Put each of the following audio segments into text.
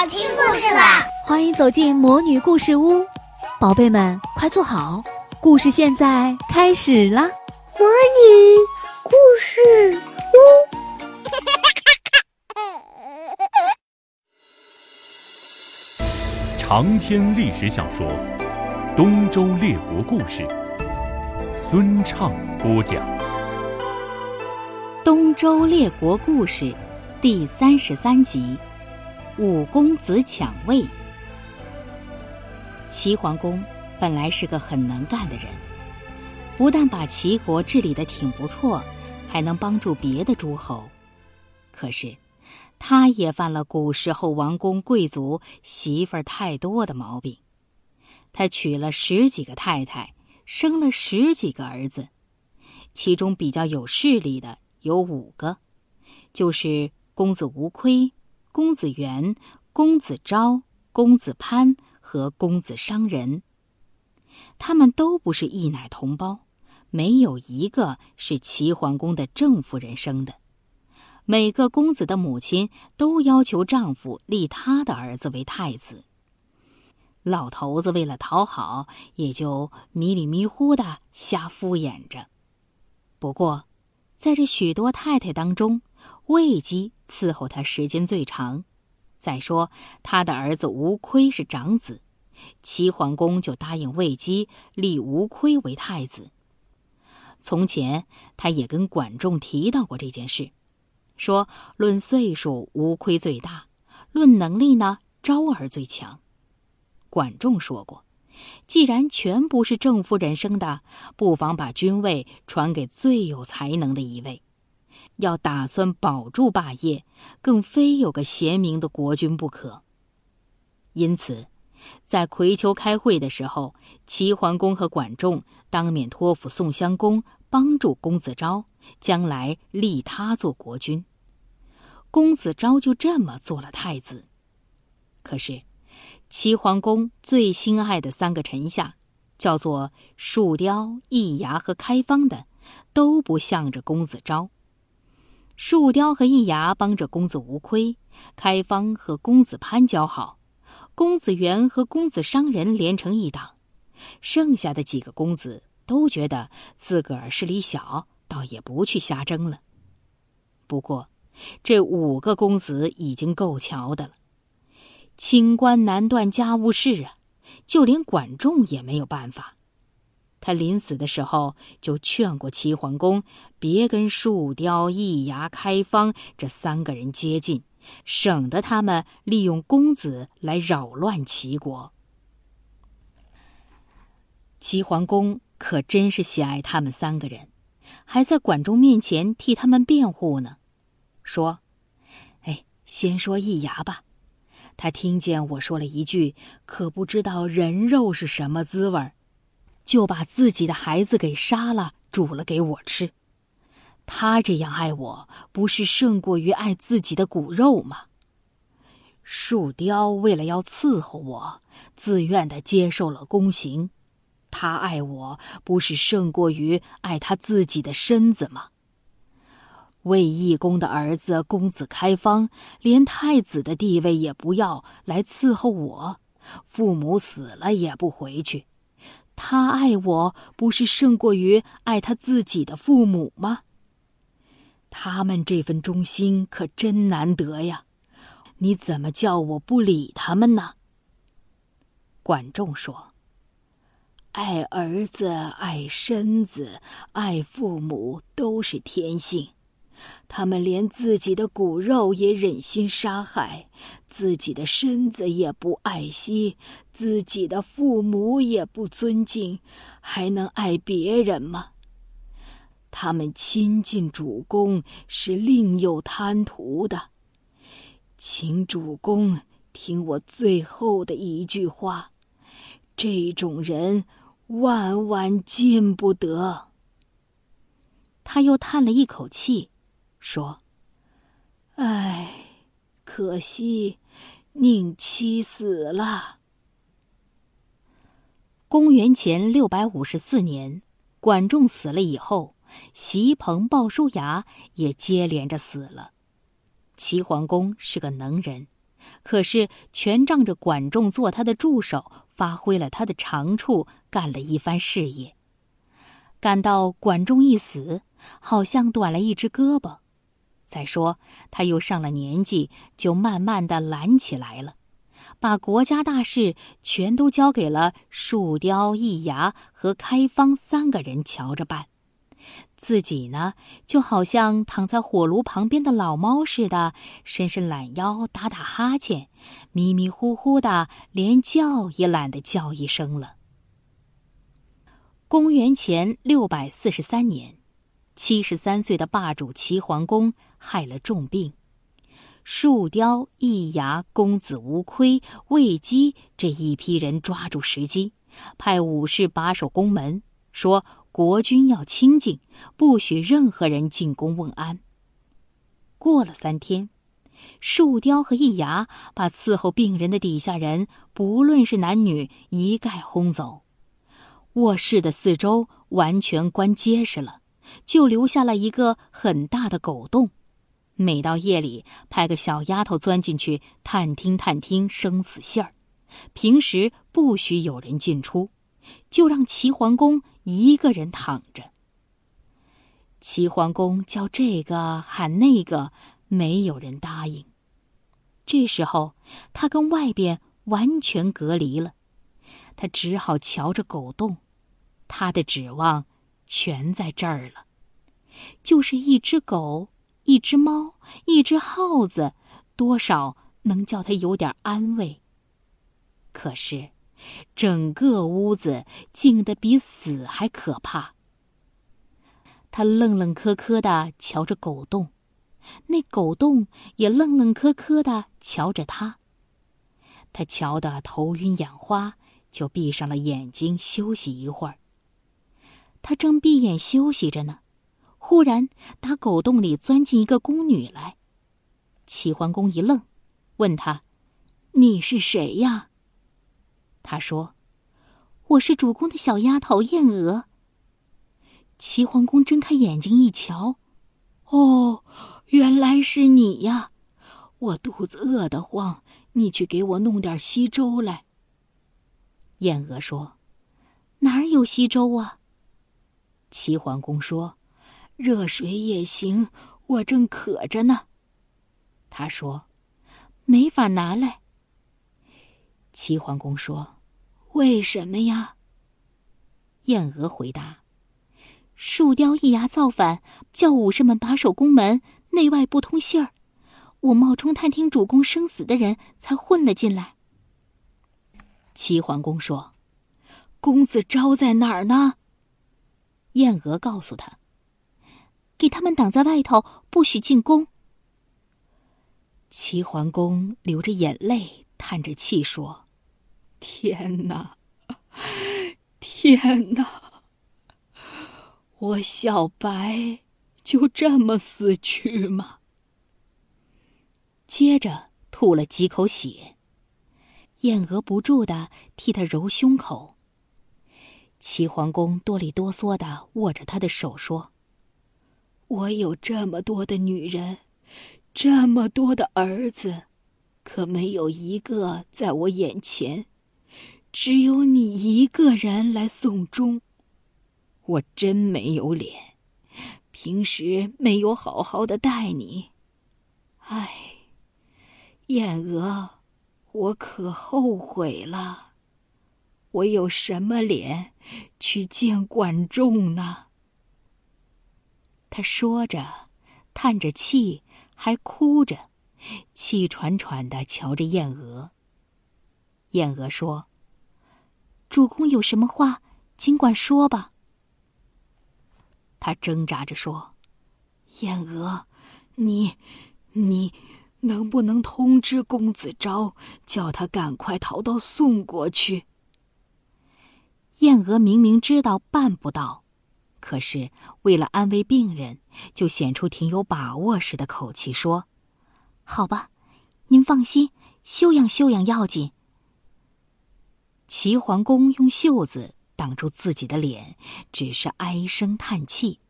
要听故事啦！欢迎走进魔女故事屋，宝贝们快坐好，故事现在开始啦！魔女故事屋，长篇历史小说《东周列国故事》，孙畅播讲。《东周列国故事》第三十三集。五公子抢位。齐桓公本来是个很能干的人，不但把齐国治理的挺不错，还能帮助别的诸侯。可是，他也犯了古时候王公贵族媳妇儿太多的毛病。他娶了十几个太太，生了十几个儿子，其中比较有势力的有五个，就是公子无亏。公子元、公子昭、公子潘和公子商人，他们都不是一奶同胞，没有一个是齐桓公的正夫人生的。每个公子的母亲都要求丈夫立他的儿子为太子。老头子为了讨好，也就迷里迷糊的瞎敷衍着。不过，在这许多太太当中，魏姬伺候他时间最长。再说，他的儿子吴亏是长子，齐桓公就答应魏姬立吴亏为太子。从前，他也跟管仲提到过这件事，说论岁数吴亏最大，论能力呢昭儿最强。管仲说过，既然全不是正夫人生的，不妨把君位传给最有才能的一位。要打算保住霸业，更非有个贤明的国君不可。因此，在葵丘开会的时候，齐桓公和管仲当面托付宋襄公帮助公子昭，将来立他做国君。公子昭就这么做了太子。可是，齐桓公最心爱的三个臣下，叫做树雕、易牙和开方的，都不向着公子昭。树雕和易牙帮着公子无亏，开方和公子潘交好，公子元和公子商人连成一党，剩下的几个公子都觉得自个儿势力小，倒也不去瞎争了。不过，这五个公子已经够瞧的了，清官难断家务事啊，就连管仲也没有办法。他临死的时候就劝过齐桓公，别跟树雕、易牙、开方这三个人接近，省得他们利用公子来扰乱齐国。齐桓公可真是喜爱他们三个人，还在管仲面前替他们辩护呢，说：“哎，先说易牙吧，他听见我说了一句，可不知道人肉是什么滋味儿。”就把自己的孩子给杀了，煮了给我吃。他这样爱我，不是胜过于爱自己的骨肉吗？树雕为了要伺候我，自愿的接受了宫刑。他爱我，不是胜过于爱他自己的身子吗？魏懿公的儿子公子开方，连太子的地位也不要来伺候我，父母死了也不回去。他爱我，不是胜过于爱他自己的父母吗？他们这份忠心可真难得呀！你怎么叫我不理他们呢？管仲说：“爱儿子、爱身子、爱父母都是天性。”他们连自己的骨肉也忍心杀害，自己的身子也不爱惜，自己的父母也不尊敬，还能爱别人吗？他们亲近主公是另有贪图的，请主公听我最后的一句话：这种人万万见不得。他又叹了一口气。说：“唉，可惜宁妻死了。”公元前六百五十四年，管仲死了以后，席鹏、鲍叔牙也接连着死了。齐桓公是个能人，可是全仗着管仲做他的助手，发挥了他的长处，干了一番事业。感到管仲一死，好像短了一只胳膊。再说他又上了年纪，就慢慢的懒起来了，把国家大事全都交给了树雕、易牙和开方三个人瞧着办。自己呢，就好像躺在火炉旁边的老猫似的，伸伸懒腰，打打哈欠，迷迷糊糊的，连叫也懒得叫一声了。公元前六百四十三年，七十三岁的霸主齐桓公害了重病，树雕、易牙、公子无亏、魏姬这一批人抓住时机，派武士把守宫门，说。国君要清静，不许任何人进宫问安。过了三天，树雕和易牙把伺候病人的底下人，不论是男女，一概轰走。卧室的四周完全关结实了，就留下了一个很大的狗洞。每到夜里，派个小丫头钻进去探听探听生死信儿。平时不许有人进出，就让齐桓公。一个人躺着。齐桓公叫这个喊那个，没有人答应。这时候，他跟外边完全隔离了，他只好瞧着狗洞。他的指望全在这儿了，就是一只狗、一只猫、一只耗子，多少能叫他有点安慰。可是。整个屋子静得比死还可怕。他愣愣磕磕的瞧着狗洞，那狗洞也愣愣磕磕的瞧着他。他瞧得头晕眼花，就闭上了眼睛休息一会儿。他正闭眼休息着呢，忽然打狗洞里钻进一个宫女来。齐桓公一愣，问他：“你是谁呀？”他说：“我是主公的小丫头燕娥。”齐桓公睁开眼睛一瞧，哦，原来是你呀！我肚子饿得慌，你去给我弄点稀粥来。燕娥说：“哪儿有稀粥啊？”齐桓公说：“热水也行，我正渴着呢。”他说：“没法拿来。”齐桓公说：“为什么呀？”燕娥回答：“树雕一牙造反，叫武士们把守宫门，内外不通信儿。我冒充探听主公生死的人，才混了进来。”齐桓公说：“公子招在哪儿呢？”燕娥告诉他：“给他们挡在外头，不许进宫。”齐桓公流着眼泪，叹着气说。天哪！天哪！我小白就这么死去吗？接着吐了几口血，燕娥不住的替他揉胸口。齐桓公哆里哆嗦的握着他的手说：“我有这么多的女人，这么多的儿子，可没有一个在我眼前。”只有你一个人来送终，我真没有脸，平时没有好好的待你，唉，燕娥，我可后悔了，我有什么脸去见管仲呢？他说着，叹着气，还哭着，气喘喘的瞧着燕娥。燕娥说。主公有什么话，尽管说吧。他挣扎着说：“燕娥，你，你能不能通知公子昭，叫他赶快逃到宋国去？”燕娥明明知道办不到，可是为了安慰病人，就显出挺有把握似的口气说：“好吧，您放心，休养休养要紧。”齐桓公用袖子挡住自己的脸，只是唉声叹气。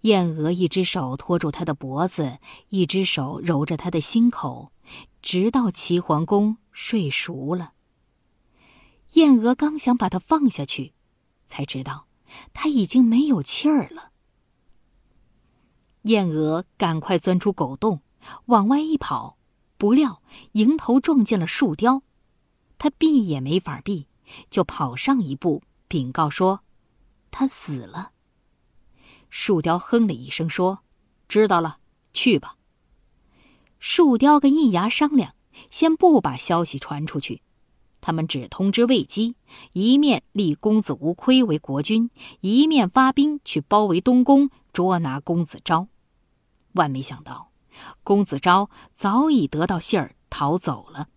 燕娥一只手托住他的脖子，一只手揉着他的心口，直到齐桓公睡熟了。燕娥刚想把它放下去，才知道他已经没有气儿了。燕娥赶快钻出狗洞，往外一跑，不料迎头撞见了树雕，他避也没法避，就跑上一步，禀告说：“他死了。”树雕哼了一声说：“知道了，去吧。”树雕跟易牙商量，先不把消息传出去，他们只通知魏姬，一面立公子无亏为国君，一面发兵去包围东宫，捉拿公子昭。万没想到，公子昭早已得到信儿逃走了。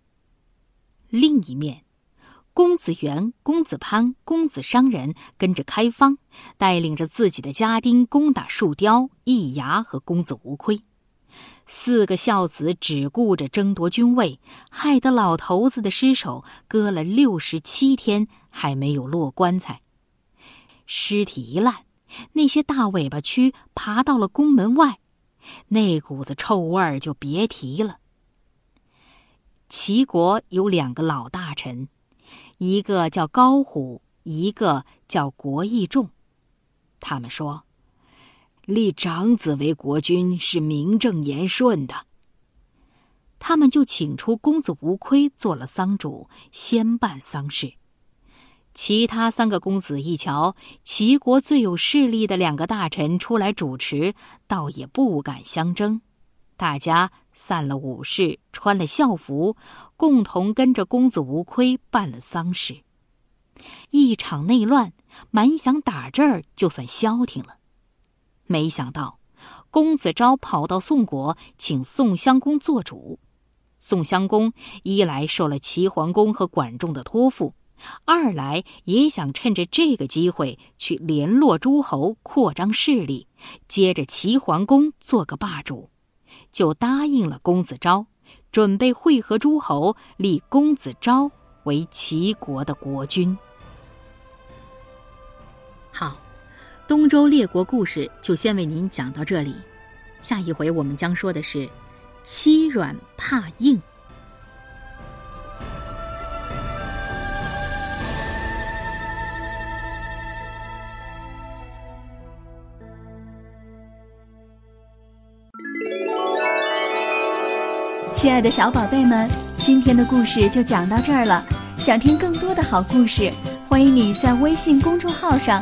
另一面，公子元、公子潘、公子商人跟着开方，带领着自己的家丁攻打树雕、易牙和公子无亏。四个孝子只顾着争夺君位，害得老头子的尸首搁了六十七天还没有落棺材。尸体一烂，那些大尾巴蛆爬到了宫门外。那股子臭味儿就别提了。齐国有两个老大臣，一个叫高虎，一个叫国义仲。他们说，立长子为国君是名正言顺的。他们就请出公子无亏做了丧主，先办丧事。其他三个公子一瞧，齐国最有势力的两个大臣出来主持，倒也不敢相争。大家散了武士，穿了孝服，共同跟着公子无亏办了丧事。一场内乱，满想打这儿就算消停了。没想到，公子昭跑到宋国，请宋襄公做主。宋襄公一来受了齐桓公和管仲的托付。二来也想趁着这个机会去联络诸侯，扩张势力，接着齐桓公做个霸主，就答应了公子昭，准备会合诸侯，立公子昭为齐国的国君。好，东周列国故事就先为您讲到这里，下一回我们将说的是欺软怕硬。亲爱的小宝贝们，今天的故事就讲到这儿了。想听更多的好故事，欢迎你在微信公众号上